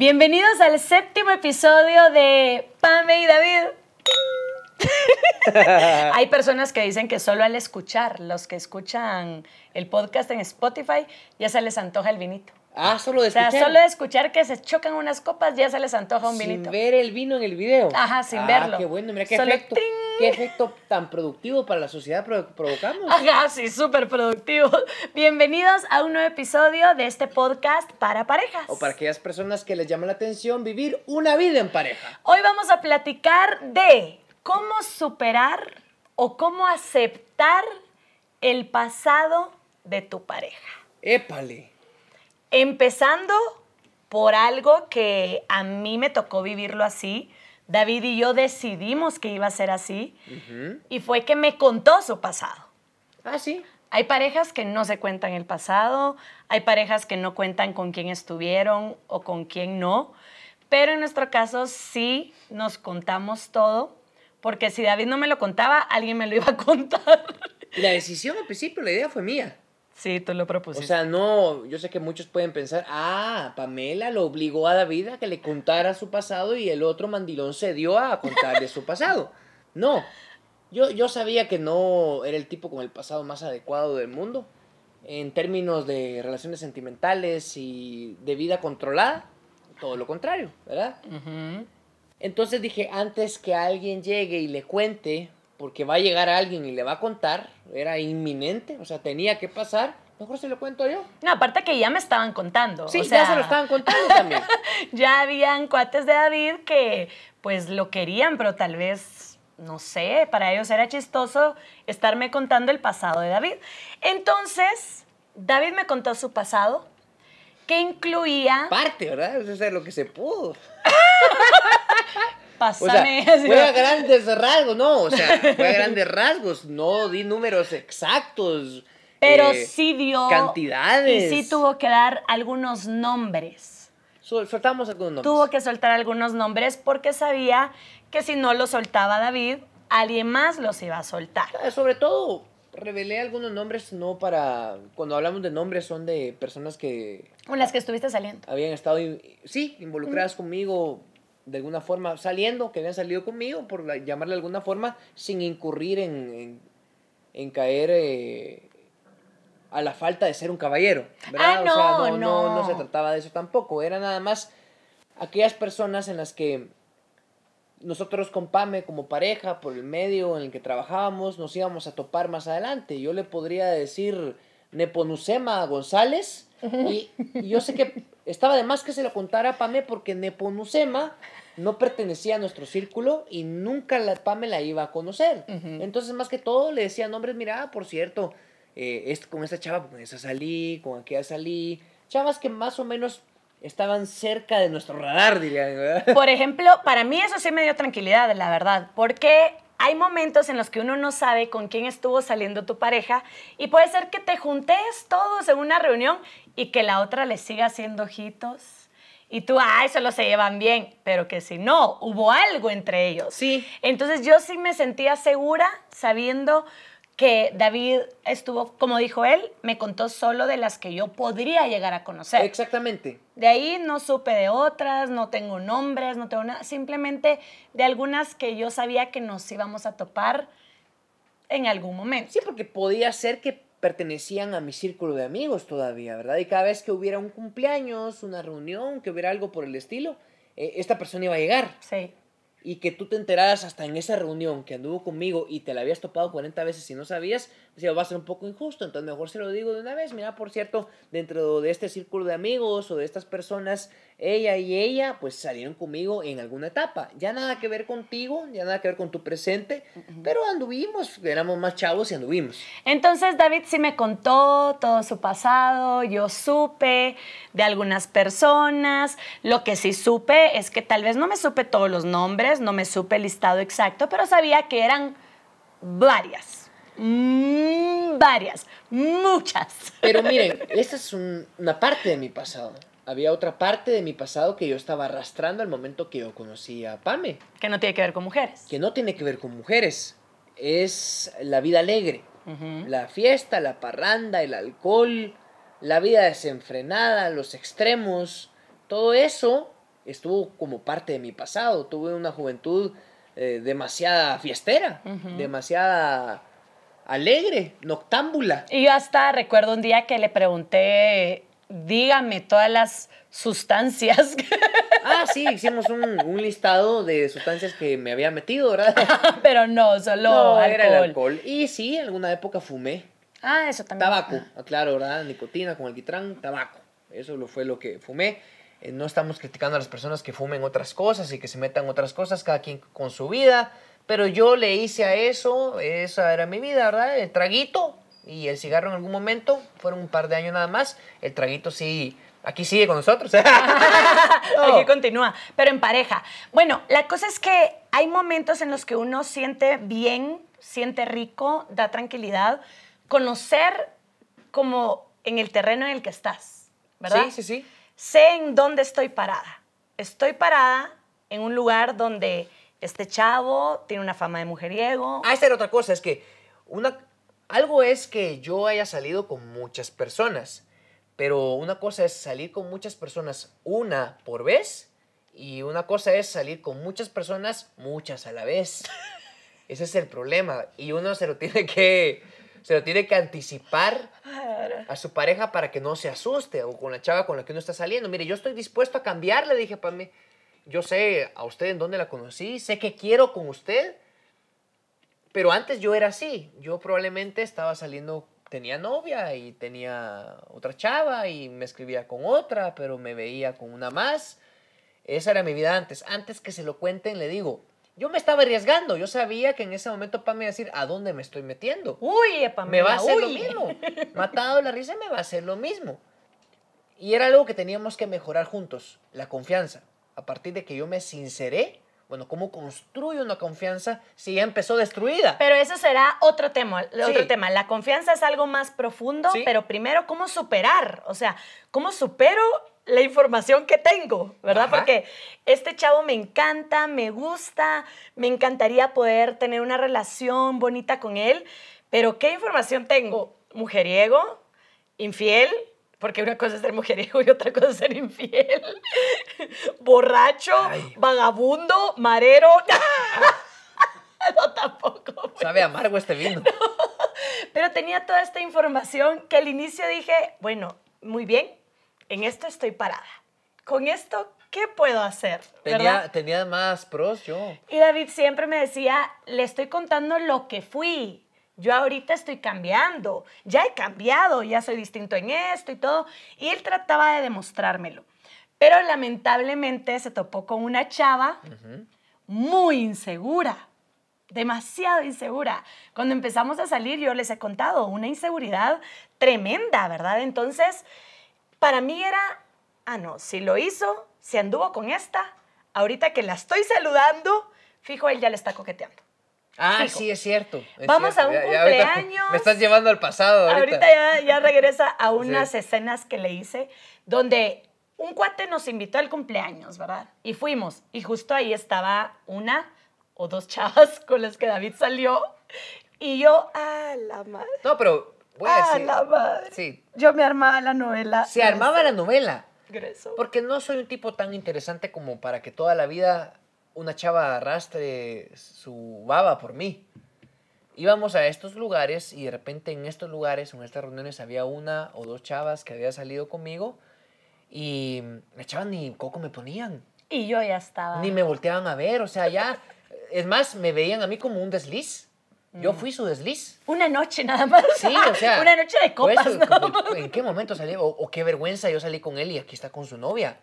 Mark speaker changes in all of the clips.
Speaker 1: Bienvenidos al séptimo episodio de Pame y David. Hay personas que dicen que solo al escuchar, los que escuchan el podcast en Spotify, ya se les antoja el vinito.
Speaker 2: Ah, solo de
Speaker 1: O sea,
Speaker 2: escuchar.
Speaker 1: solo de escuchar que se chocan unas copas, ya se les antoja un
Speaker 2: sin
Speaker 1: vinito.
Speaker 2: ver el vino en el video.
Speaker 1: Ajá, sin
Speaker 2: ah,
Speaker 1: verlo.
Speaker 2: qué bueno, mira qué
Speaker 1: Solo
Speaker 2: efecto,
Speaker 1: ¡ting!
Speaker 2: qué efecto tan productivo para la sociedad pro- provocamos.
Speaker 1: Ajá, sí, súper productivo. Bienvenidos a un nuevo episodio de este podcast para parejas.
Speaker 2: O para aquellas personas que les llama la atención vivir una vida en pareja.
Speaker 1: Hoy vamos a platicar de cómo superar o cómo aceptar el pasado de tu pareja.
Speaker 2: Épale.
Speaker 1: Empezando por algo que a mí me tocó vivirlo así. David y yo decidimos que iba a ser así y fue que me contó su pasado.
Speaker 2: Ah, sí.
Speaker 1: Hay parejas que no se cuentan el pasado, hay parejas que no cuentan con quién estuvieron o con quién no, pero en nuestro caso sí nos contamos todo, porque si David no me lo contaba, alguien me lo iba a contar.
Speaker 2: La decisión al principio, la idea fue mía.
Speaker 1: Sí, tú lo
Speaker 2: O
Speaker 1: propusiste.
Speaker 2: sea, no, yo sé que muchos pueden pensar, ah, Pamela lo obligó a David a que le contara su pasado y el otro mandilón se dio a contarle su pasado. No, yo, yo sabía que no era el tipo con el pasado más adecuado del mundo en términos de relaciones sentimentales y de vida controlada, todo lo contrario, ¿verdad? Entonces dije, antes que alguien llegue y le cuente, porque va a llegar alguien y le va a contar, era inminente, o sea, tenía que pasar, mejor se lo cuento yo.
Speaker 1: No, aparte que ya me estaban contando.
Speaker 2: Sí,
Speaker 1: o sea,
Speaker 2: ya se lo estaban contando también.
Speaker 1: ya habían cuates de David que pues lo querían, pero tal vez, no sé, para ellos era chistoso estarme contando el pasado de David. Entonces, David me contó su pasado, que incluía...
Speaker 2: Parte, ¿verdad? Eso es lo que se pudo. O sea,
Speaker 1: Pásame. así,
Speaker 2: fue a grandes rasgos, no, o sea, fue a grandes rasgos, no di números exactos.
Speaker 1: pero
Speaker 2: eh,
Speaker 1: sí dio...
Speaker 2: cantidades.
Speaker 1: Y sí tuvo que dar algunos nombres.
Speaker 2: Sol- soltamos algunos nombres.
Speaker 1: Tuvo que soltar algunos nombres porque sabía que si no lo soltaba David, alguien más los iba a soltar.
Speaker 2: Ah, Sobre todo, revelé algunos nombres, no para. Cuando hablamos de nombres, son de personas que
Speaker 1: Con las que estuviste saliendo.
Speaker 2: habían estado, sí, involucradas conmigo de alguna forma, saliendo, que habían salido conmigo, por la- llamarle de alguna forma, sin incurrir en, en, en caer eh, a la falta de ser un caballero. ¿verdad?
Speaker 1: Ah,
Speaker 2: o sea,
Speaker 1: no,
Speaker 2: no, no, no
Speaker 1: no.
Speaker 2: se trataba de eso tampoco. Era nada más aquellas personas en las que nosotros con Pame como pareja, por el medio en el que trabajábamos, nos íbamos a topar más adelante. Yo le podría decir Neponucema González y, y yo sé que estaba de más que se lo contara a Pame porque Neponucema no pertenecía a nuestro círculo y nunca la Pame la iba a conocer. Entonces, más que todo, le decía nombres, mira, ah, por cierto, eh, es, con esta chava, con esa salí, con aquella salí. Chavas que más o menos estaban cerca de nuestro radar, dirían, ¿verdad?
Speaker 1: Por ejemplo, para mí eso sí me dio tranquilidad, la verdad, porque hay momentos en los que uno no sabe con quién estuvo saliendo tu pareja y puede ser que te juntes todos en una reunión y que la otra le siga haciendo ojitos y tú, ay, solo se llevan bien, pero que si no, hubo algo entre ellos.
Speaker 2: Sí.
Speaker 1: Entonces yo sí me sentía segura sabiendo que David estuvo, como dijo él, me contó solo de las que yo podría llegar a conocer.
Speaker 2: Exactamente.
Speaker 1: De ahí no supe de otras, no tengo nombres, no tengo nada, simplemente de algunas que yo sabía que nos íbamos a topar en algún momento.
Speaker 2: Sí, porque podía ser que pertenecían a mi círculo de amigos todavía, ¿verdad? Y cada vez que hubiera un cumpleaños, una reunión, que hubiera algo por el estilo, eh, esta persona iba a llegar.
Speaker 1: Sí.
Speaker 2: Y que tú te enteraras hasta en esa reunión que anduvo conmigo y te la habías topado 40 veces y no sabías, decía, va a ser un poco injusto, entonces mejor se lo digo de una vez. Mira, por cierto, dentro de este círculo de amigos o de estas personas, ella y ella pues salieron conmigo en alguna etapa. Ya nada que ver contigo, ya nada que ver con tu presente, pero anduvimos, éramos más chavos y anduvimos.
Speaker 1: Entonces David sí me contó todo su pasado, yo supe de algunas personas, lo que sí supe es que tal vez no me supe todos los nombres, no me supe el listado exacto, pero sabía que eran varias, mm, varias, muchas.
Speaker 2: Pero miren, esta es un- una parte de mi pasado. Había otra parte de mi pasado que yo estaba arrastrando al momento que yo conocí a Pame,
Speaker 1: Que no tiene que ver con mujeres.
Speaker 2: que no tiene que ver con mujeres. Es la vida alegre, la fiesta, la parranda, el alcohol, la vida desenfrenada, los extremos. Todo eso estuvo como parte de mi pasado. Tuve una juventud eh, demasiada fiestera, demasiada alegre, noctámbula.
Speaker 1: Y yo hasta recuerdo un día que le pregunté, dígame todas las sustancias.
Speaker 2: Ah, sí, hicimos un, un listado de sustancias que me había metido, ¿verdad?
Speaker 1: Pero no, solo
Speaker 2: No,
Speaker 1: alcohol.
Speaker 2: era el alcohol. Y sí, en alguna época fumé.
Speaker 1: Ah, eso también.
Speaker 2: Tabaco, claro, ¿verdad? Nicotina con alquitrán, tabaco. Eso lo fue lo que fumé. Eh, no estamos criticando a las personas que fumen otras cosas y que se metan otras cosas, cada quien con su vida. Pero yo le hice a eso, esa era mi vida, ¿verdad? El traguito y el cigarro en algún momento, fueron un par de años nada más. El traguito sí, aquí sigue con nosotros.
Speaker 1: Aquí continúa, pero en pareja. Bueno, la cosa es que hay momentos en los que uno siente bien, siente rico, da tranquilidad, conocer como en el terreno en el que estás, ¿verdad?
Speaker 2: Sí, sí, sí.
Speaker 1: Sé en dónde estoy parada. Estoy parada en un lugar donde este chavo tiene una fama de mujeriego.
Speaker 2: Ah, esta era otra cosa, es que una, algo es que yo haya salido con muchas personas, pero una cosa es salir con muchas personas una por vez y una cosa es salir con muchas personas muchas a la vez. Ese es el problema y uno se lo tiene que se lo tiene que anticipar a su pareja para que no se asuste o con la chava con la que uno está saliendo. Mire, yo estoy dispuesto a cambiar, le dije para mí. Yo sé a usted en dónde la conocí, sé que quiero con usted, pero antes yo era así. Yo probablemente estaba saliendo, tenía novia y tenía otra chava y me escribía con otra, pero me veía con una más. Esa era mi vida antes. Antes que se lo cuenten, le digo, yo me estaba arriesgando. Yo sabía que en ese momento Pam me iba a decir, ¿a dónde me estoy metiendo?
Speaker 1: Uy, epa,
Speaker 2: me va a hacer lo mismo. Matado la risa, me va a hacer lo mismo. Y era algo que teníamos que mejorar juntos, la confianza. A partir de que yo me sinceré, bueno, ¿cómo construyo una confianza si ya empezó destruida?
Speaker 1: Pero eso será otro tema, otro tema. La confianza es algo más profundo,
Speaker 2: Sí.
Speaker 1: pero primero, ¿cómo superar? O sea, ¿cómo supero la información que tengo? ¿Verdad?
Speaker 2: Ajá.
Speaker 1: Porque este chavo me encanta, me gusta, me encantaría poder tener una relación bonita con él, pero ¿qué información tengo? ¿Mujeriego? ¿Infiel? Porque una cosa es ser mujeriego y otra cosa es ser infiel. Borracho,
Speaker 2: Ay.
Speaker 1: vagabundo, marero. no, tampoco.
Speaker 2: Sabe amargo este vino.
Speaker 1: Pero tenía toda esta información que al inicio dije, bueno, muy bien, en esto estoy parada. Con esto, ¿qué puedo hacer?
Speaker 2: Tenía, tenía más pros yo.
Speaker 1: Y David siempre me decía, le estoy contando lo que fui. Yo ahorita estoy cambiando, ya he cambiado, ya soy distinto en esto y todo. Y él trataba de demostrármelo. Pero lamentablemente se topó con una chava muy insegura, demasiado insegura. Cuando empezamos a salir, yo les he contado, una inseguridad tremenda, ¿verdad? Entonces, para mí era, ah, no, si lo hizo, si anduvo con esta, ahorita que la estoy saludando, fijo, él ya le está coqueteando.
Speaker 2: Ah,
Speaker 1: Fijo.
Speaker 2: sí, es cierto. es
Speaker 1: Vamos a un
Speaker 2: Ya- ya ahorita
Speaker 1: cumpleaños.
Speaker 2: Me estás llevando al pasado ahorita.
Speaker 1: Ahorita ya, ya regresa a unas
Speaker 2: Sí.
Speaker 1: escenas que le hice donde un cuate nos invitó al cumpleaños, ¿verdad? Y fuimos. Y justo ahí estaba una o dos chavas con las que David salió. Y yo, a la madre.
Speaker 2: No, pero voy a decir.
Speaker 1: la madre.
Speaker 2: Sí,
Speaker 1: Yo me armaba la novela.
Speaker 2: se armaba la novela.
Speaker 1: Grueso.
Speaker 2: Porque no soy un tipo tan interesante como para que toda la vida una chava arrastre su baba por mí. Íbamos a estos lugares y de repente en estos lugares, en estas reuniones, había una o dos chavas que había salido conmigo y las chavas ni coco me ponían,
Speaker 1: Y yo ya estaba.
Speaker 2: ni me volteaban a ver, o sea, ya, es más, me veían a mí como un desliz.
Speaker 1: Mm.
Speaker 2: Yo fui su desliz.
Speaker 1: Una noche nada más.
Speaker 2: Sí, o sea.
Speaker 1: Una noche de copas,
Speaker 2: eso,
Speaker 1: ¿no?
Speaker 2: como, ¿En qué momento salí? O, o qué vergüenza, yo salí con él y aquí está con su novia.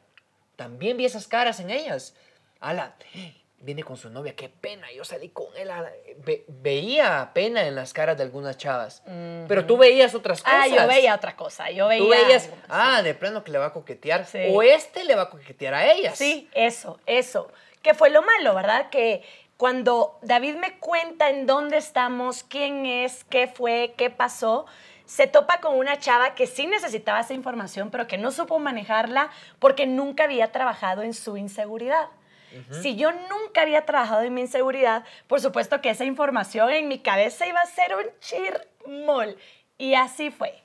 Speaker 2: También vi esas caras en ellas. Ala, viene con su novia, qué pena, yo salí con él. ve- veía pena en las caras de algunas chavas. Pero tú veías otras cosas.
Speaker 1: Ah, yo veía otra cosa. Yo veía.
Speaker 2: Tú veías, ah, de plano que le va a coquetear.
Speaker 1: Sí.
Speaker 2: O este le va a coquetear a ellas.
Speaker 1: Sí, eso, eso. Que fue lo malo, ¿verdad? Que cuando David me cuenta en dónde estamos, quién es, qué fue, qué pasó, se topa con una chava que sí necesitaba esa información, pero que no supo manejarla porque nunca había trabajado en su inseguridad. Si yo nunca había trabajado en mi inseguridad, por supuesto que esa información en mi cabeza iba a ser un chirmol. Y así fue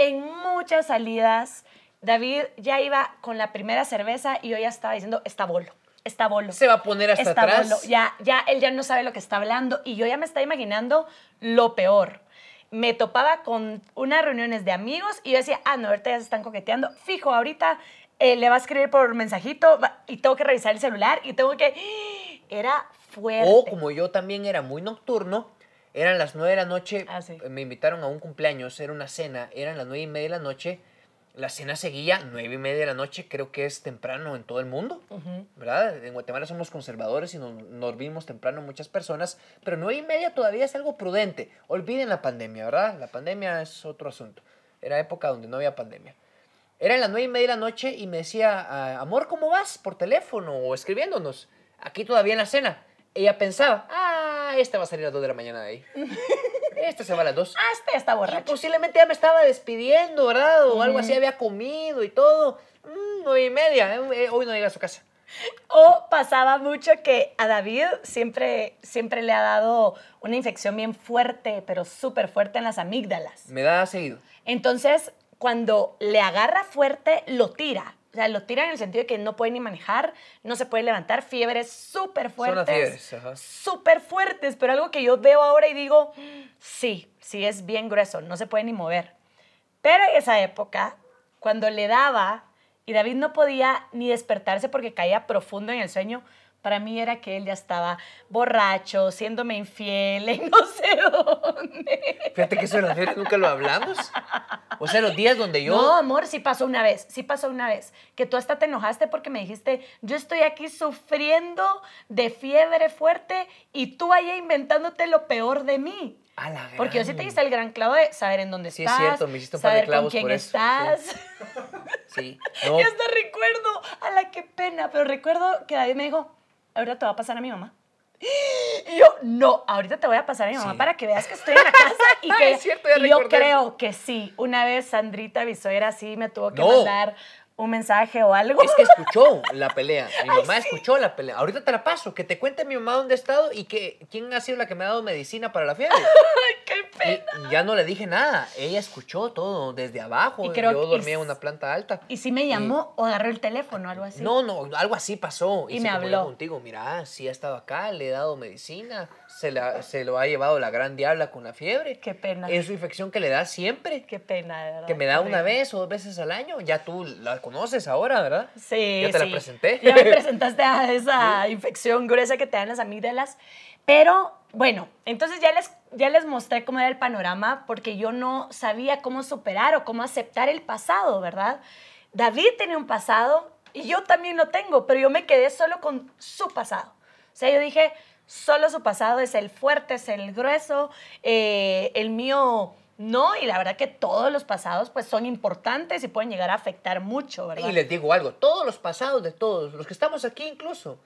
Speaker 1: en muchas salidas, David ya iba con la primera cerveza y yo ya estaba diciendo, está bolo, está bolo.
Speaker 2: Se va a poner hasta
Speaker 1: está
Speaker 2: atrás.
Speaker 1: bolo. Ya, ya, él ya no sabe lo que está hablando y yo ya me estaba imaginando lo peor. Me topaba con unas reuniones de amigos y yo decía, ah, no, ahorita ya se están coqueteando. Fijo, ahorita eh, le va a escribir por mensajito y tengo que revisar el celular y tengo que... Era fuerte.
Speaker 2: O como yo también era muy nocturno, eran las nueve de la noche,
Speaker 1: Ah, sí.
Speaker 2: me invitaron a un cumpleaños, era una cena, eran las nueve y media de la noche, la cena seguía, nueve y media de la noche, creo que es temprano en todo el mundo. ¿verdad? En Guatemala somos conservadores y nos, nos dormimos temprano muchas personas, pero nueve y media todavía es algo prudente. Olviden la pandemia, ¿verdad? La pandemia es otro asunto. Era época donde no había pandemia. Era en las nueve y media de la noche y me decía, amor, ¿cómo vas? Por teléfono o escribiéndonos. Aquí todavía en la cena. Ella pensaba, ah, este va a salir a las 2 de la mañana de ahí. Este se va a las 2.
Speaker 1: Ah, este está
Speaker 2: Y
Speaker 1: borracho.
Speaker 2: posiblemente ya me estaba despidiendo, ¿verdad? O algo así, había comido y todo. Mm, nueve y media, eh, eh, hoy no llega a su casa.
Speaker 1: O pasaba mucho que a David siempre, siempre le ha dado una infección bien fuerte, pero súper fuerte en las amígdalas.
Speaker 2: Me da seguido.
Speaker 1: Entonces, cuando le agarra fuerte, lo tira. O sea, lo tira en el sentido de que no puede ni manejar, no se puede levantar, fiebres súper fuertes. Súper fuertes, pero algo que yo veo ahora y digo, sí, sí es bien grueso, no se puede ni mover. Pero en esa época, cuando le daba y David no podía ni despertarse porque caía profundo en el sueño, para mí era que él ya estaba borracho, siéndome infiel, en no sé dónde.
Speaker 2: Fíjate que eso de las fiebres nunca lo hablamos. O sea, los días donde yo...
Speaker 1: No, amor, sí pasó una vez, sí pasó una vez. Que tú hasta te enojaste porque me dijiste, yo estoy aquí sufriendo de fiebre fuerte y tú allá inventándote lo peor de mí.
Speaker 2: A la
Speaker 1: Porque yo sí te hice el gran clavo de saber en dónde
Speaker 2: Sí, es
Speaker 1: estás,
Speaker 2: cierto, me hiciste un par de
Speaker 1: saber con
Speaker 2: clavos
Speaker 1: quién
Speaker 2: por eso,
Speaker 1: estás.
Speaker 2: Sí. No,
Speaker 1: Y hasta recuerdo, a la qué pena, pero recuerdo que David me dijo, ahorita te va a pasar a mi mamá. Y yo, no, ahorita te voy a pasar a mi mamá
Speaker 2: Sí.
Speaker 1: para que veas que estoy en la casa y que
Speaker 2: Es cierto, ya
Speaker 1: y yo creo que sí. Una vez Sandrita Bisoera sí me tuvo que
Speaker 2: No.
Speaker 1: mandar un mensaje o algo.
Speaker 2: es que escuchó la pelea. Mi mamá escuchó la pelea. Ahorita te la paso. Que te cuente mi mamá dónde ha estado y que quién ha sido la que me ha dado medicina para la fiebre.
Speaker 1: Pena.
Speaker 2: Y ya no le dije nada. Ella escuchó todo desde abajo.
Speaker 1: Y creo
Speaker 2: Yo dormía en una planta alta.
Speaker 1: Y sí me llamó o agarró el teléfono, algo así.
Speaker 2: No, no, algo así pasó.
Speaker 1: Y
Speaker 2: se
Speaker 1: me habló.
Speaker 2: contigo, mira, sí ha estado acá, le he dado medicina, se, la, se lo ha llevado la gran diabla con la fiebre.
Speaker 1: Qué pena.
Speaker 2: Es su infección que le da siempre,
Speaker 1: Qué pena, de verdad.
Speaker 2: que me da una vez o dos veces al año. Ya tú la conoces ahora, ¿verdad?
Speaker 1: Sí,
Speaker 2: Ya te la presenté.
Speaker 1: Ya me presentaste a esa infección gruesa que te dan las amígdalas. Pero bueno, entonces ya les, ya les mostré cómo era el panorama porque yo no sabía cómo superar o cómo aceptar el pasado, ¿verdad? David tenía un pasado y yo también lo tengo, pero yo me quedé solo con su pasado. O sea, yo dije, solo su pasado es el fuerte, es el grueso, eh, el mío no, y la verdad que todos los pasados pues son importantes y pueden llegar a afectar mucho, ¿verdad?
Speaker 2: Y les digo algo, todos los pasados de todos, los que estamos aquí incluso,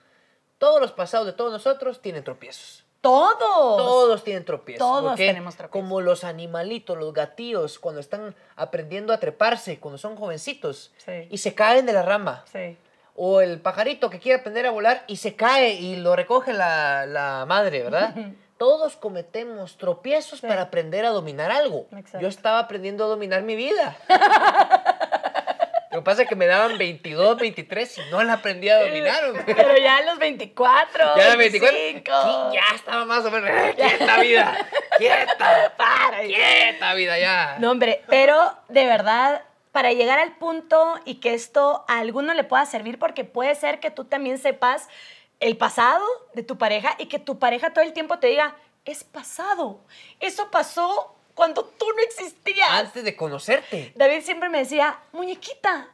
Speaker 2: todos los pasados de todos nosotros tienen tropiezos.
Speaker 1: Todos.
Speaker 2: Todos tienen tropiezos.
Speaker 1: Todos
Speaker 2: porque
Speaker 1: tenemos tropiezos.
Speaker 2: Como los animalitos, los gatillos, cuando están aprendiendo a treparse, cuando son jovencitos,
Speaker 1: Sí.
Speaker 2: y se caen de la rama.
Speaker 1: Sí.
Speaker 2: O el pajarito que quiere aprender a volar y se cae y lo recoge la, la madre, ¿verdad? Todos cometemos tropiezos
Speaker 1: Sí.
Speaker 2: para aprender a dominar algo.
Speaker 1: Exacto.
Speaker 2: Yo estaba aprendiendo a dominar mi vida. Lo que pasa es que me daban 22, 23 y no la aprendí a dominar. hombre.
Speaker 1: Pero ya a los 24.
Speaker 2: Ya a los 24,
Speaker 1: 25.
Speaker 2: sí, ya estaba más o menos. ¡eh, ¡Quieta vida! ¡Quieta!
Speaker 1: Para.
Speaker 2: ¡Quieta vida ya!
Speaker 1: No, hombre, pero de verdad, para llegar al punto y que esto a alguno le pueda servir, porque puede ser que tú también sepas el pasado de tu pareja y que tu pareja todo el tiempo te diga, es pasado. Eso pasó cuando tú no existías.
Speaker 2: Antes de conocerte.
Speaker 1: David siempre me decía, muñequita,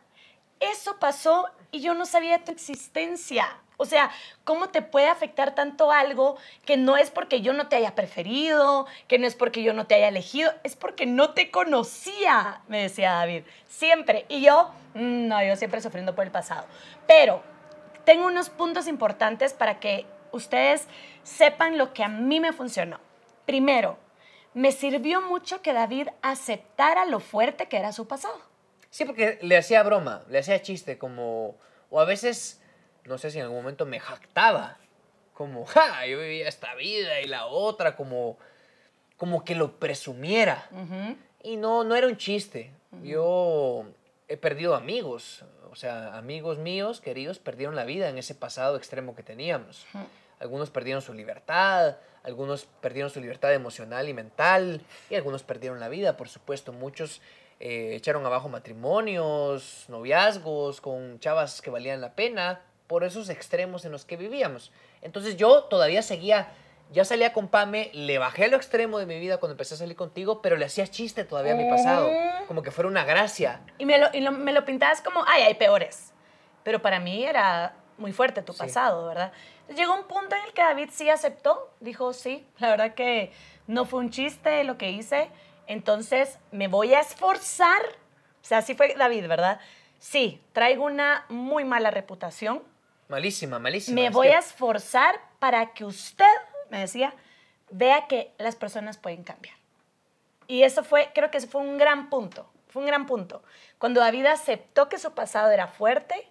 Speaker 1: eso pasó y yo no sabía tu existencia. O sea, ¿cómo te puede afectar tanto algo que no es porque yo no te haya preferido, que no es porque yo no te haya elegido, es porque no te conocía, me decía David, siempre. Y yo, mm, no, yo siempre sufriendo por el pasado. Pero tengo unos puntos importantes para que ustedes sepan lo que a mí me funcionó. Primero, me sirvió mucho que David aceptara lo fuerte que era su pasado.
Speaker 2: Sí, porque le hacía broma, le hacía chiste, como. O a veces, no sé si en algún momento me jactaba. Como, ja, yo vivía esta vida y la otra, como. Como que lo presumiera. Y no, no era un chiste. Yo he perdido amigos, o sea, amigos míos, queridos, perdieron la vida en ese pasado extremo que teníamos. Algunos perdieron su libertad, algunos perdieron su libertad emocional y mental, y algunos perdieron la vida, por supuesto. Muchos eh, echaron abajo matrimonios, noviazgos con chavas que valían la pena, por esos extremos en los que vivíamos. Entonces yo todavía seguía, ya salía con Pame, le bajé a lo extremo de mi vida cuando empecé a salir contigo, pero le hacía chiste todavía a mi pasado, como que fuera una gracia.
Speaker 1: Y me lo, y lo- me lo pintabas como, ay, hay peores. Pero para mí era muy fuerte tu
Speaker 2: Sí.
Speaker 1: pasado, ¿verdad? Llegó un punto en el que David sí aceptó, dijo, sí, la verdad que no fue un chiste lo que hice, entonces me voy a esforzar. O sea, así fue David, ¿verdad? Sí, traigo una muy mala reputación,
Speaker 2: Malísima, malísima.
Speaker 1: me voy
Speaker 2: que-
Speaker 1: a esforzar para que usted, me decía, vea que las personas pueden cambiar. Y eso fue, creo que ese fue un gran punto, fue un gran punto. Cuando David aceptó que su pasado era fuerte,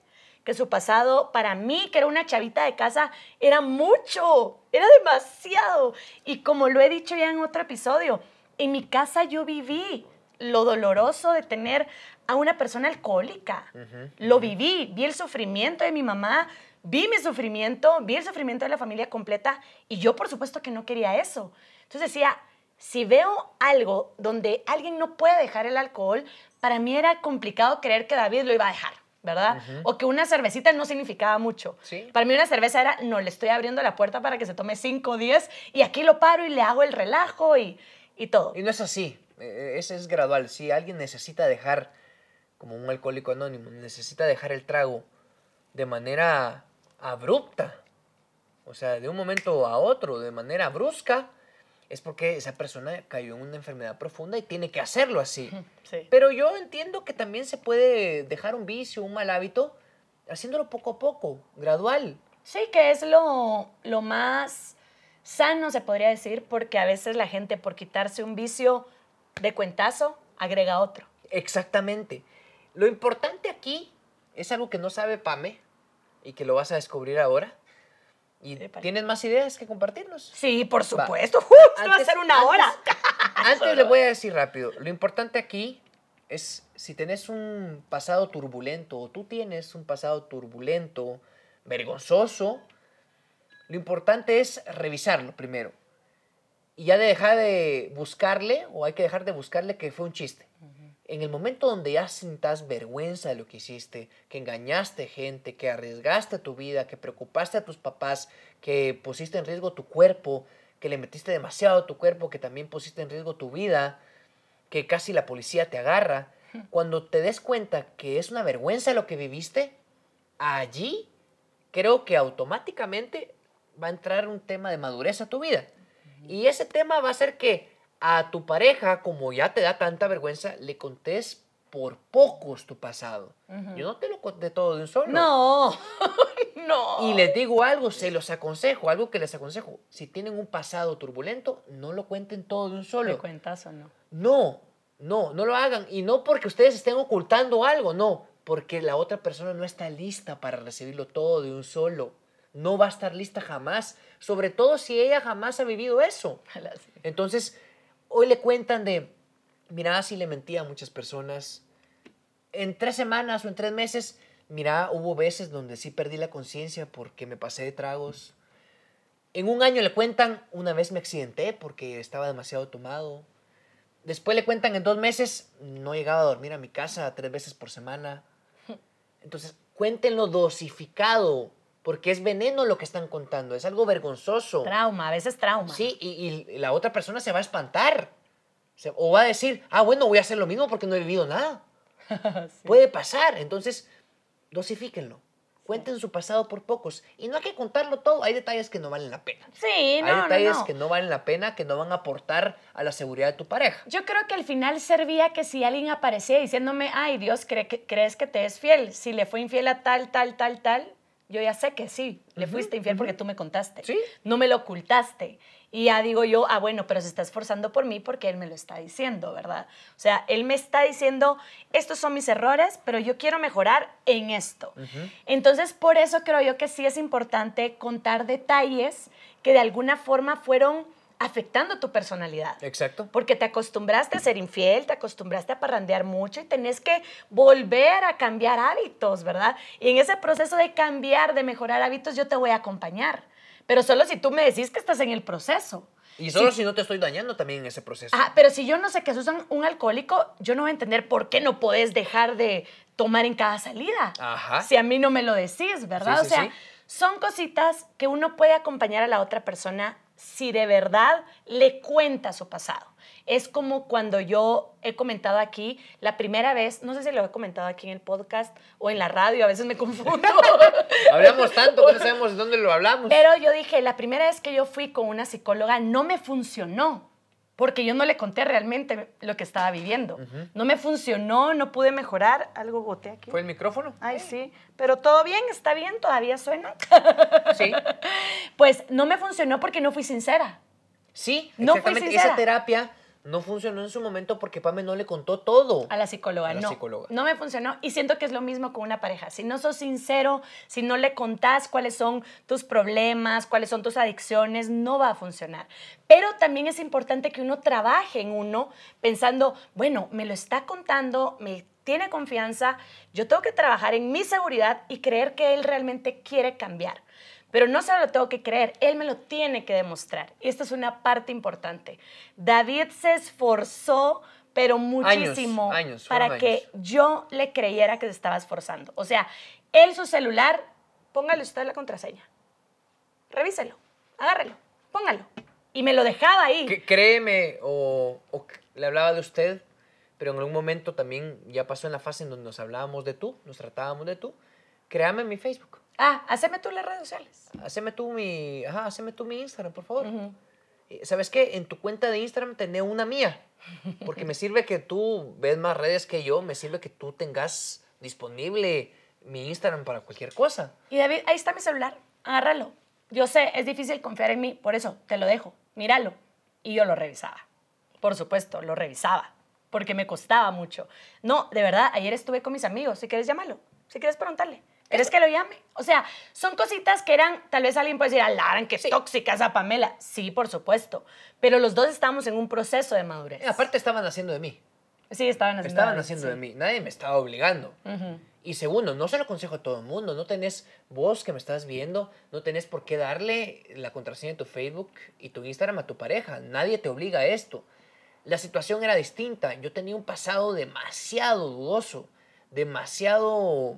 Speaker 1: que su pasado para mí, que era una chavita de casa, era mucho, era demasiado. Y como lo he dicho ya en otro episodio, en mi casa yo viví lo doloroso de tener a una persona alcohólica. Lo viví, vi el sufrimiento de mi mamá, vi mi sufrimiento, vi el sufrimiento de la familia completa y yo por supuesto que no quería eso. Entonces decía, si veo algo donde alguien no puede dejar el alcohol, para mí era complicado creer que David lo iba a dejar, ¿verdad? O que una cervecita no significaba mucho.
Speaker 2: Sí.
Speaker 1: Para mí una cerveza era, no, le estoy abriendo la puerta para que se tome 5 o 10 y aquí lo paro y le hago el relajo y, y todo.
Speaker 2: Y no es así, eh, ese es gradual. Si alguien necesita dejar, como un alcohólico anónimo, necesita dejar el trago de manera abrupta, o sea, de un momento a otro, de manera brusca, es porque esa persona cayó en una enfermedad profunda y tiene que hacerlo así.
Speaker 1: Sí.
Speaker 2: Pero yo entiendo que también se puede dejar un vicio, un mal hábito, haciéndolo poco a poco, gradual.
Speaker 1: Sí, que es lo, lo más sano, se podría decir, porque a veces la gente por quitarse un vicio de cuentazo agrega otro.
Speaker 2: Exactamente. Lo importante aquí es algo que no sabe Pame y que lo vas a descubrir ahora. Y tienes más ideas que compartirnos.
Speaker 1: Sí, por
Speaker 2: Va.
Speaker 1: supuesto. ¡Uh! esto va a
Speaker 2: Antes-
Speaker 1: ser una
Speaker 2: antes-
Speaker 1: hora.
Speaker 2: Antes le voy a decir rápido, lo importante aquí es si tenés un pasado turbulento o tú tienes un pasado turbulento, vergonzoso, lo importante es revisarlo primero. Y ya de dejar de buscarle, o hay que dejar de buscarle que fue un chiste. En el momento donde ya sintas vergüenza de lo que hiciste, que engañaste gente, que arriesgaste tu vida, que preocupaste a tus papás, que pusiste en riesgo tu cuerpo, que le metiste demasiado a tu cuerpo, que también pusiste en riesgo tu vida, que casi la policía te agarra, cuando te des cuenta que es una vergüenza lo que viviste, allí creo que automáticamente va a entrar un tema de madurez a tu vida. Y ese tema va a ser que a tu pareja, como ya te da tanta vergüenza, le contés por pocos tu pasado. Yo no te lo conté todo de un solo.
Speaker 1: No, no.
Speaker 2: Y les digo algo, se los aconsejo, algo que les aconsejo. Si tienen un pasado turbulento, no lo cuenten todo de un
Speaker 1: ¿De
Speaker 2: solo.
Speaker 1: cuentazo no?
Speaker 2: No, no, no lo hagan. Y no porque ustedes estén ocultando algo, no. Porque la otra persona no está lista para recibirlo todo de un solo. No va a estar lista jamás. Sobre todo si ella jamás ha vivido eso. Entonces, hoy le cuentan de, mira, si le mentía a muchas personas. En tres semanas o en tres meses, mira, hubo veces donde sí perdí la conciencia porque me pasé de tragos. En un año le cuentan, una vez me accidenté porque estaba demasiado tomado. Después le cuentan en dos meses, no llegaba a dormir a mi casa tres veces por semana. Entonces, cuéntenlo dosificado, porque es veneno lo que están contando, es algo vergonzoso.
Speaker 1: Trauma, a veces trauma.
Speaker 2: Sí, y, y la otra persona se va a espantar. Se- o va a decir, ah, bueno, voy a hacer lo mismo porque no he vivido nada.
Speaker 1: Sí.
Speaker 2: Puede pasar. Entonces, dosifíquenlo. Cuenten su pasado por pocos. Y no hay que contarlo todo. Hay detalles que no valen la pena.
Speaker 1: Sí, no,
Speaker 2: hay
Speaker 1: no,
Speaker 2: detalles
Speaker 1: no.
Speaker 2: que no valen la pena, que no van a aportar a la seguridad de tu pareja.
Speaker 1: Yo creo que al final servía que si alguien aparecía diciéndome, ay Dios, ¿cree que, ¿crees que te es fiel? Si le fue infiel a tal, tal, tal, tal, yo ya sé que sí, le fuiste infiel porque tú me contaste.
Speaker 2: Sí.
Speaker 1: No me lo ocultaste. Y ya digo yo, ah, bueno, pero se está esforzando por mí porque él me lo está diciendo, ¿verdad? O sea, él me está diciendo, estos son mis errores, pero yo quiero mejorar en esto. Entonces, por eso creo yo que sí es importante contar detalles que de alguna forma fueron afectando tu personalidad.
Speaker 2: Exacto.
Speaker 1: Porque te acostumbraste a ser infiel, te acostumbraste a parrandear mucho y tenés que volver a cambiar hábitos, ¿verdad? Y en ese proceso de cambiar, de mejorar hábitos, yo te voy a acompañar. Pero solo si tú me decís que estás en el proceso.
Speaker 2: Y solo si no te estoy dañando también en ese proceso.
Speaker 1: Ah, pero si yo no sé que sos un, un alcohólico, yo no voy a entender por qué no podés dejar de tomar en cada salida.
Speaker 2: Ajá.
Speaker 1: Si a mí no me lo decís, ¿verdad?
Speaker 2: Sí,
Speaker 1: o
Speaker 2: sí,
Speaker 1: sea, son cositas que uno puede acompañar a la otra persona si de verdad le cuenta su pasado. Es como cuando yo he comentado aquí la primera vez, no sé si lo he comentado aquí en el podcast o en la radio, a veces me confundo.
Speaker 2: Hablamos tanto que no sabemos de dónde lo hablamos.
Speaker 1: Pero yo dije, la primera vez que yo fui con una psicóloga no me funcionó, porque yo no le conté realmente lo que estaba viviendo. No me funcionó, no pude mejorar. Algo boté aquí.
Speaker 2: ¿Fue el micrófono?
Speaker 1: Ay, sí, pero todo bien, está bien, todavía suena.
Speaker 2: Sí.
Speaker 1: Pues no me funcionó porque no fui sincera.
Speaker 2: Sí,
Speaker 1: No fui sincera.
Speaker 2: Esa terapia no funcionó en su momento porque Pame no le contó todo.
Speaker 1: A la psicóloga,
Speaker 2: A la
Speaker 1: no.
Speaker 2: psicóloga.
Speaker 1: No me funcionó y siento que es lo mismo con una pareja. Si no sos sincero, si no le contás cuáles son tus problemas, cuáles son tus adicciones, no va a funcionar. Pero también es importante que uno trabaje en uno pensando, bueno, me lo está contando, me tiene confianza, yo tengo que trabajar en mi seguridad y creer que él realmente quiere cambiar. Pero no solo lo tengo que creer, él me lo tiene que demostrar. Y esta es una parte importante. David se esforzó, pero muchísimo,
Speaker 2: años,
Speaker 1: para que yo le creyera que se estaba esforzando. O sea, él su celular, póngale usted la contraseña. Revíselo, agárrelo, póngalo. Y me lo dejaba ahí.
Speaker 2: Créeme, o, o le hablaba de usted, pero en algún momento también ya pasó en la fase en donde nos hablábamos de tú, nos tratábamos de tú. Créame en mi Facebook.
Speaker 1: Ah, haceme tú las redes sociales.
Speaker 2: Haceme tú mi, ajá, haceme tú mi Instagram, por favor. Eh, ¿Sabes qué? En tu cuenta de Instagram tenés una mía. Porque me sirve que tú ves más redes que yo, me sirve que tú tengas disponible mi Instagram para cualquier cosa.
Speaker 1: Y David, ahí está mi celular, agárralo. Yo sé, es difícil confiar en mí, por eso te lo dejo, míralo. Y yo lo revisaba. Por supuesto, lo revisaba, porque me costaba mucho. No, de verdad, ayer estuve con mis amigos, si quieres llámalo, si quieres preguntarle. ¿Quieres que lo llame? O sea, son cositas que eran, tal vez alguien puede decir, alaran, qué tóxica esa Pamela. Sí, por supuesto. Pero los dos estábamos en un proceso de madurez.
Speaker 2: Aparte estaban haciendo de mí.
Speaker 1: sí, estaban haciendo
Speaker 2: Estaban haciendo
Speaker 1: sí.
Speaker 2: de mí. Nadie me estaba obligando.
Speaker 1: Ujú.
Speaker 2: Y segundo, no se lo aconsejo a todo el mundo. No tenés vos que me estás viendo, no tenés por qué darle la contraseña de tu Facebook y tu Instagram a tu pareja. Nadie te obliga a esto. La situación era distinta. Yo tenía un pasado demasiado dudoso, demasiado,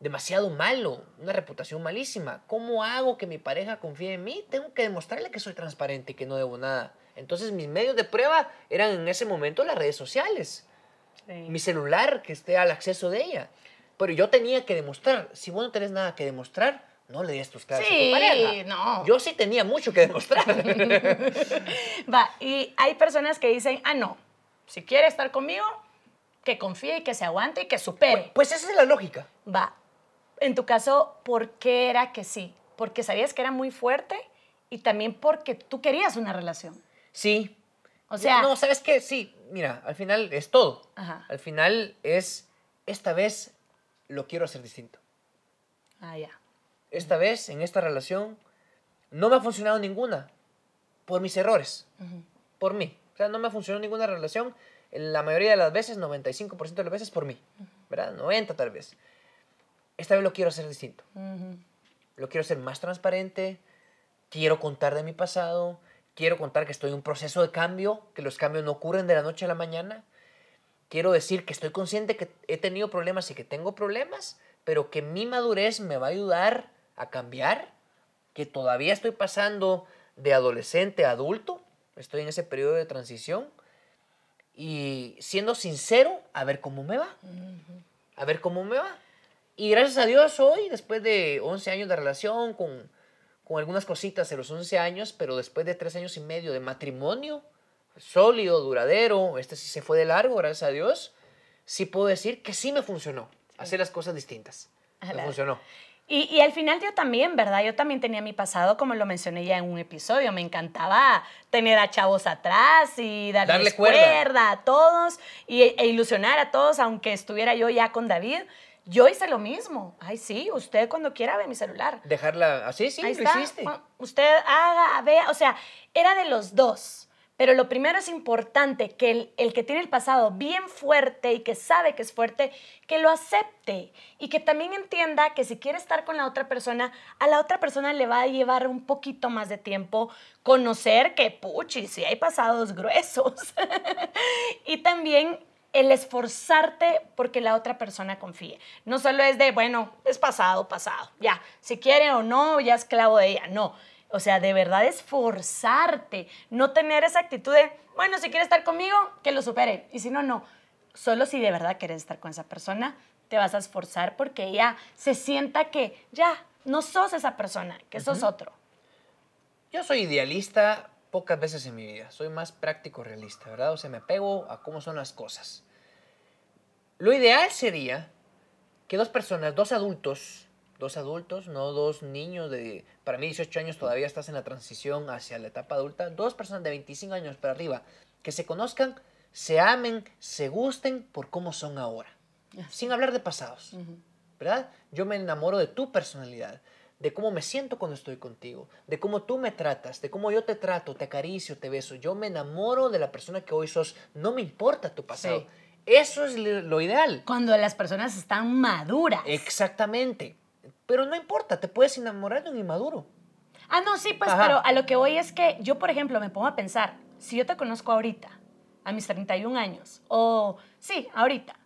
Speaker 2: demasiado malo, una reputación malísima. ¿Cómo hago que mi pareja confíe en mí? Tengo que demostrarle que soy transparente y que no debo nada. Entonces mis medios de prueba eran en ese momento las redes sociales
Speaker 1: Sí.
Speaker 2: mi celular que esté al acceso de ella. Pero yo tenía que demostrar. Si vos no tenés nada que demostrar, no le des tus claves a
Speaker 1: Sí,
Speaker 2: tu pareja.
Speaker 1: no.
Speaker 2: Yo sí tenía mucho que demostrar.
Speaker 1: Va, y hay personas que dicen, ah, no, si quiere estar conmigo, que confíe y que se aguante y que supere.
Speaker 2: pues esa es la lógica.
Speaker 1: Va, en tu caso, ¿por qué era que sí? Porque sabías que era muy fuerte y también porque tú querías una relación.
Speaker 2: Sí.
Speaker 1: O sea,
Speaker 2: No, ¿sabes qué? Sí, mira, al final es todo.
Speaker 1: Ajá.
Speaker 2: Al final es, esta vez lo quiero hacer distinto.
Speaker 1: ah, ya.
Speaker 2: Esta vez, en esta relación, no me ha funcionado ninguna. Por mis errores. Por mí. O sea, no me ha funcionado ninguna relación. La mayoría de las veces, 95% de las veces, por mí. ¿Verdad? 90 tal vez. Esta vez lo quiero hacer distinto. Lo quiero hacer más transparente. Quiero contar de mi pasado. Quiero contar que estoy en un proceso de cambio, que los cambios no ocurren de la noche a la mañana. Quiero decir que estoy consciente que he tenido problemas y que tengo problemas, pero que mi madurez me va a ayudar a cambiar, que todavía estoy pasando de adolescente a adulto, estoy en ese periodo de transición y siendo sincero, a ver cómo me va, a ver cómo me va. Y gracias a Dios hoy, después de 11 años de relación, con, con algunas cositas de los 11 años, pero después de 3 años y medio de matrimonio, sólido, duradero, este sí se fue de largo, gracias a Dios, sí puedo decir que sí me funcionó hacer las cosas distintas. Me funcionó.
Speaker 1: Y, y al final yo también, ¿verdad? Yo también tenía mi pasado, como lo mencioné ya en un episodio. Me encantaba tener a chavos atrás y darles
Speaker 2: Darle cuerda.
Speaker 1: cuerda. a todos y, e ilusionar a todos, aunque estuviera yo ya con David. Yo hice lo mismo. Ay, sí, usted cuando quiera ve mi celular.
Speaker 2: Dejarla así, sí,
Speaker 1: Ahí
Speaker 2: lo
Speaker 1: está.
Speaker 2: hiciste.
Speaker 1: Usted haga, vea, o sea, era de los dos. Pero lo primero es importante que el, el que tiene el pasado bien fuerte y que sabe que es fuerte, que lo acepte y que también entienda que si quiere estar con la otra persona, a la otra persona le va a llevar un poquito más de tiempo conocer que, puchi, si hay pasados gruesos. y también el esforzarte porque la otra persona confíe. No solo es de, bueno, es pasado, pasado, ya, si quiere o no, ya esclavo de ella, no. O sea, de verdad esforzarte, no tener esa actitud de, bueno, si quiere estar conmigo, que lo supere, y si no, no. Solo si de verdad quieres estar con esa persona, te vas a esforzar porque ella se sienta que ya, no sos esa persona, que sos otro.
Speaker 2: Yo soy idealista pocas veces en mi vida. Soy más práctico realista, ¿verdad? O sea, me apego a cómo son las cosas. Lo ideal sería que dos personas, dos adultos, dos adultos, no dos niños de, para mí 18 años todavía estás en la transición hacia la etapa adulta, dos personas de 25 años para arriba, que se conozcan, se amen, se gusten por cómo son ahora, sin hablar de pasados, ¿verdad? Yo me enamoro de tu personalidad, de cómo me siento cuando estoy contigo, de cómo tú me tratas, de cómo yo te trato, te acaricio, te beso. Yo me enamoro de la persona que hoy sos, no me importa tu pasado.
Speaker 1: Sí.
Speaker 2: Eso es lo ideal.
Speaker 1: Cuando las personas están maduras.
Speaker 2: Exactamente. Pero no importa, te puedes enamorar de un inmaduro.
Speaker 1: Ah, no, sí, pues,
Speaker 2: Ajá.
Speaker 1: pero a lo que voy es que yo, por ejemplo, me pongo a pensar, si yo te conozco ahorita, a mis 31 años, o sí, ahorita,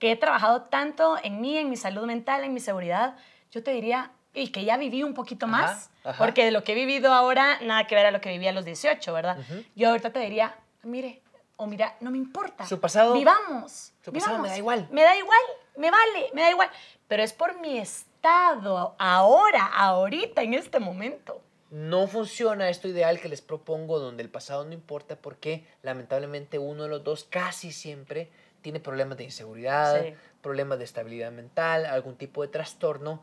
Speaker 1: que he trabajado tanto en mí, en mi salud mental, en mi seguridad, yo te diría, y que ya viví un poquito más,
Speaker 2: ajá.
Speaker 1: porque de lo que he vivido ahora, nada que ver a lo que viví a los 18, ¿verdad? Yo ahorita te diría, mire, o mira, no me importa.
Speaker 2: Su pasado-
Speaker 1: Vivamos.
Speaker 2: su pasado me da igual.
Speaker 1: Me da igual, me vale, me da igual. Pero es por mi estado ahora, ahorita, en este momento.
Speaker 2: No funciona esto ideal que les propongo donde el pasado no importa porque lamentablemente uno de los dos casi siempre tiene problemas de inseguridad,
Speaker 1: Sí.
Speaker 2: problemas de estabilidad mental, algún tipo de trastorno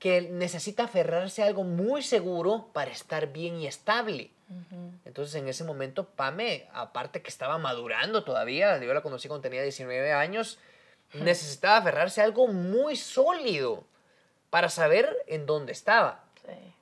Speaker 2: que necesita aferrarse a algo muy seguro para estar bien y estable. Entonces en ese momento Pame, aparte que estaba madurando todavía, yo la conocí cuando tenía 19 años, necesitaba aferrarse a algo muy sólido para saber en dónde estaba.
Speaker 1: Sí.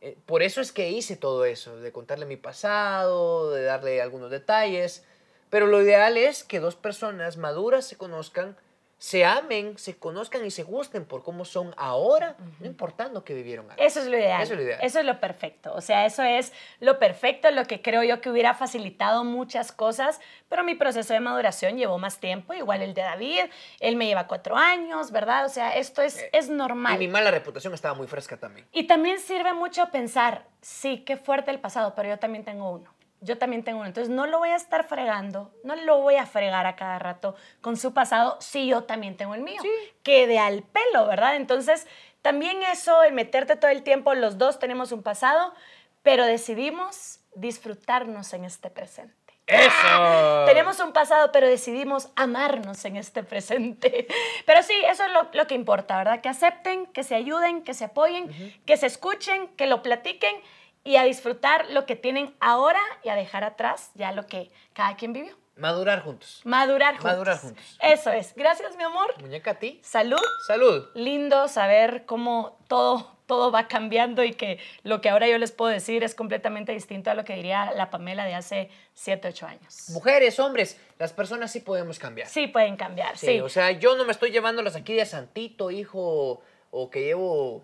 Speaker 2: Eh, Por eso es que hice todo eso, de contarle mi pasado, de darle algunos detalles. Pero lo ideal es que dos personas maduras se conozcan, se amen, se conozcan y se gusten por cómo son ahora, no importando que vivieron antes.
Speaker 1: Eso es lo ideal.
Speaker 2: Eso es lo ideal.
Speaker 1: Eso es lo perfecto. O sea, eso es lo perfecto, lo que creo yo que hubiera facilitado muchas cosas, pero mi proceso de maduración llevó más tiempo, igual el de David, él me lleva cuatro años, ¿verdad? O sea, esto es, es
Speaker 2: Y
Speaker 1: normal.
Speaker 2: mi mala reputación estaba muy fresca también.
Speaker 1: Y también sirve mucho pensar, sí, qué fuerte el pasado, pero yo también tengo uno. Yo también tengo uno. Entonces no lo voy a estar fregando, no lo voy a fregar a cada rato con su pasado, si yo también tengo el mío. Que de al pelo, ¿verdad? Entonces también eso, el meterte todo el tiempo, los dos tenemos un pasado, pero decidimos disfrutarnos en este presente.
Speaker 2: ¡Eso!
Speaker 1: Tenemos un pasado, pero decidimos amarnos en este presente. Pero sí, eso es lo, lo que importa, ¿verdad? Que acepten, que se ayuden, que se apoyen, que se escuchen, que lo platiquen y a disfrutar lo que tienen ahora y a dejar atrás ya lo que cada quien vivió.
Speaker 2: Madurar juntos.
Speaker 1: Madurar juntos.
Speaker 2: Madurar juntos.
Speaker 1: Eso es. Gracias, mi amor.
Speaker 2: Muñeca a ti.
Speaker 1: Salud.
Speaker 2: Salud.
Speaker 1: Lindo saber cómo todo, todo va cambiando y que lo que ahora yo les puedo decir es completamente distinto a lo que diría la Pamela de hace 7, 8 años.
Speaker 2: Mujeres, hombres, las personas sí podemos cambiar.
Speaker 1: Sí, pueden cambiar,
Speaker 2: Sí,
Speaker 1: sí.
Speaker 2: o sea, yo no me estoy llevándolas aquí de santito, hijo, o que llevo,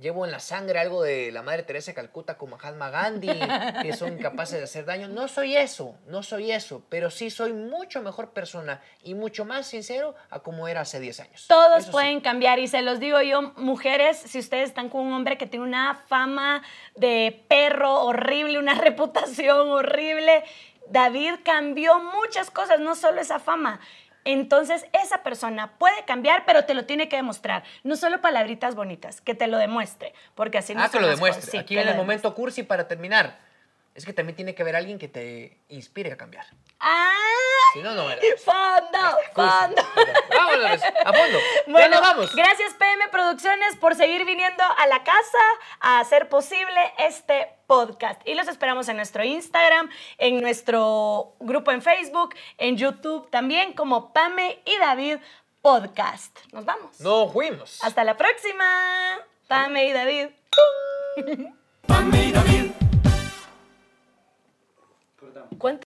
Speaker 2: llevo en la sangre algo de la Madre Teresa de Calcuta con Mahatma Gandhi, que son capaces de hacer daño. No soy eso, no soy eso, pero sí soy mucho mejor persona y mucho más sincero a como era hace 10 años.
Speaker 1: Todos
Speaker 2: Eso sí.
Speaker 1: pueden cambiar y se los digo yo, mujeres, si ustedes están con un hombre que tiene una fama de perro horrible, una reputación horrible, David cambió muchas cosas, no solo esa fama. Entonces, esa persona puede cambiar, pero te lo tiene que demostrar. No solo palabritas bonitas, que te lo demuestre, porque así no
Speaker 2: Ah, que lo demuestre. Aquí
Speaker 1: lo
Speaker 2: el momento cursi para terminar. Es que también tiene que haber alguien que te inspire a cambiar.
Speaker 1: ¡Ay!
Speaker 2: Si no, no era.
Speaker 1: ¡Fondo!
Speaker 2: Cursi.
Speaker 1: ¡Fondo!
Speaker 2: Vámonos, a fondo. ya
Speaker 1: Bueno,
Speaker 2: nos vamos.
Speaker 1: gracias PM Producciones por seguir viniendo a la casa a hacer posible este podcast. Y los esperamos en nuestro Instagram, en nuestro grupo en Facebook, en YouTube también como Pame y David podcast. Nos vamos.
Speaker 2: No fuimos.
Speaker 1: Hasta la próxima. Pame y David.
Speaker 3: Pame y David.
Speaker 1: ¿Cuánto?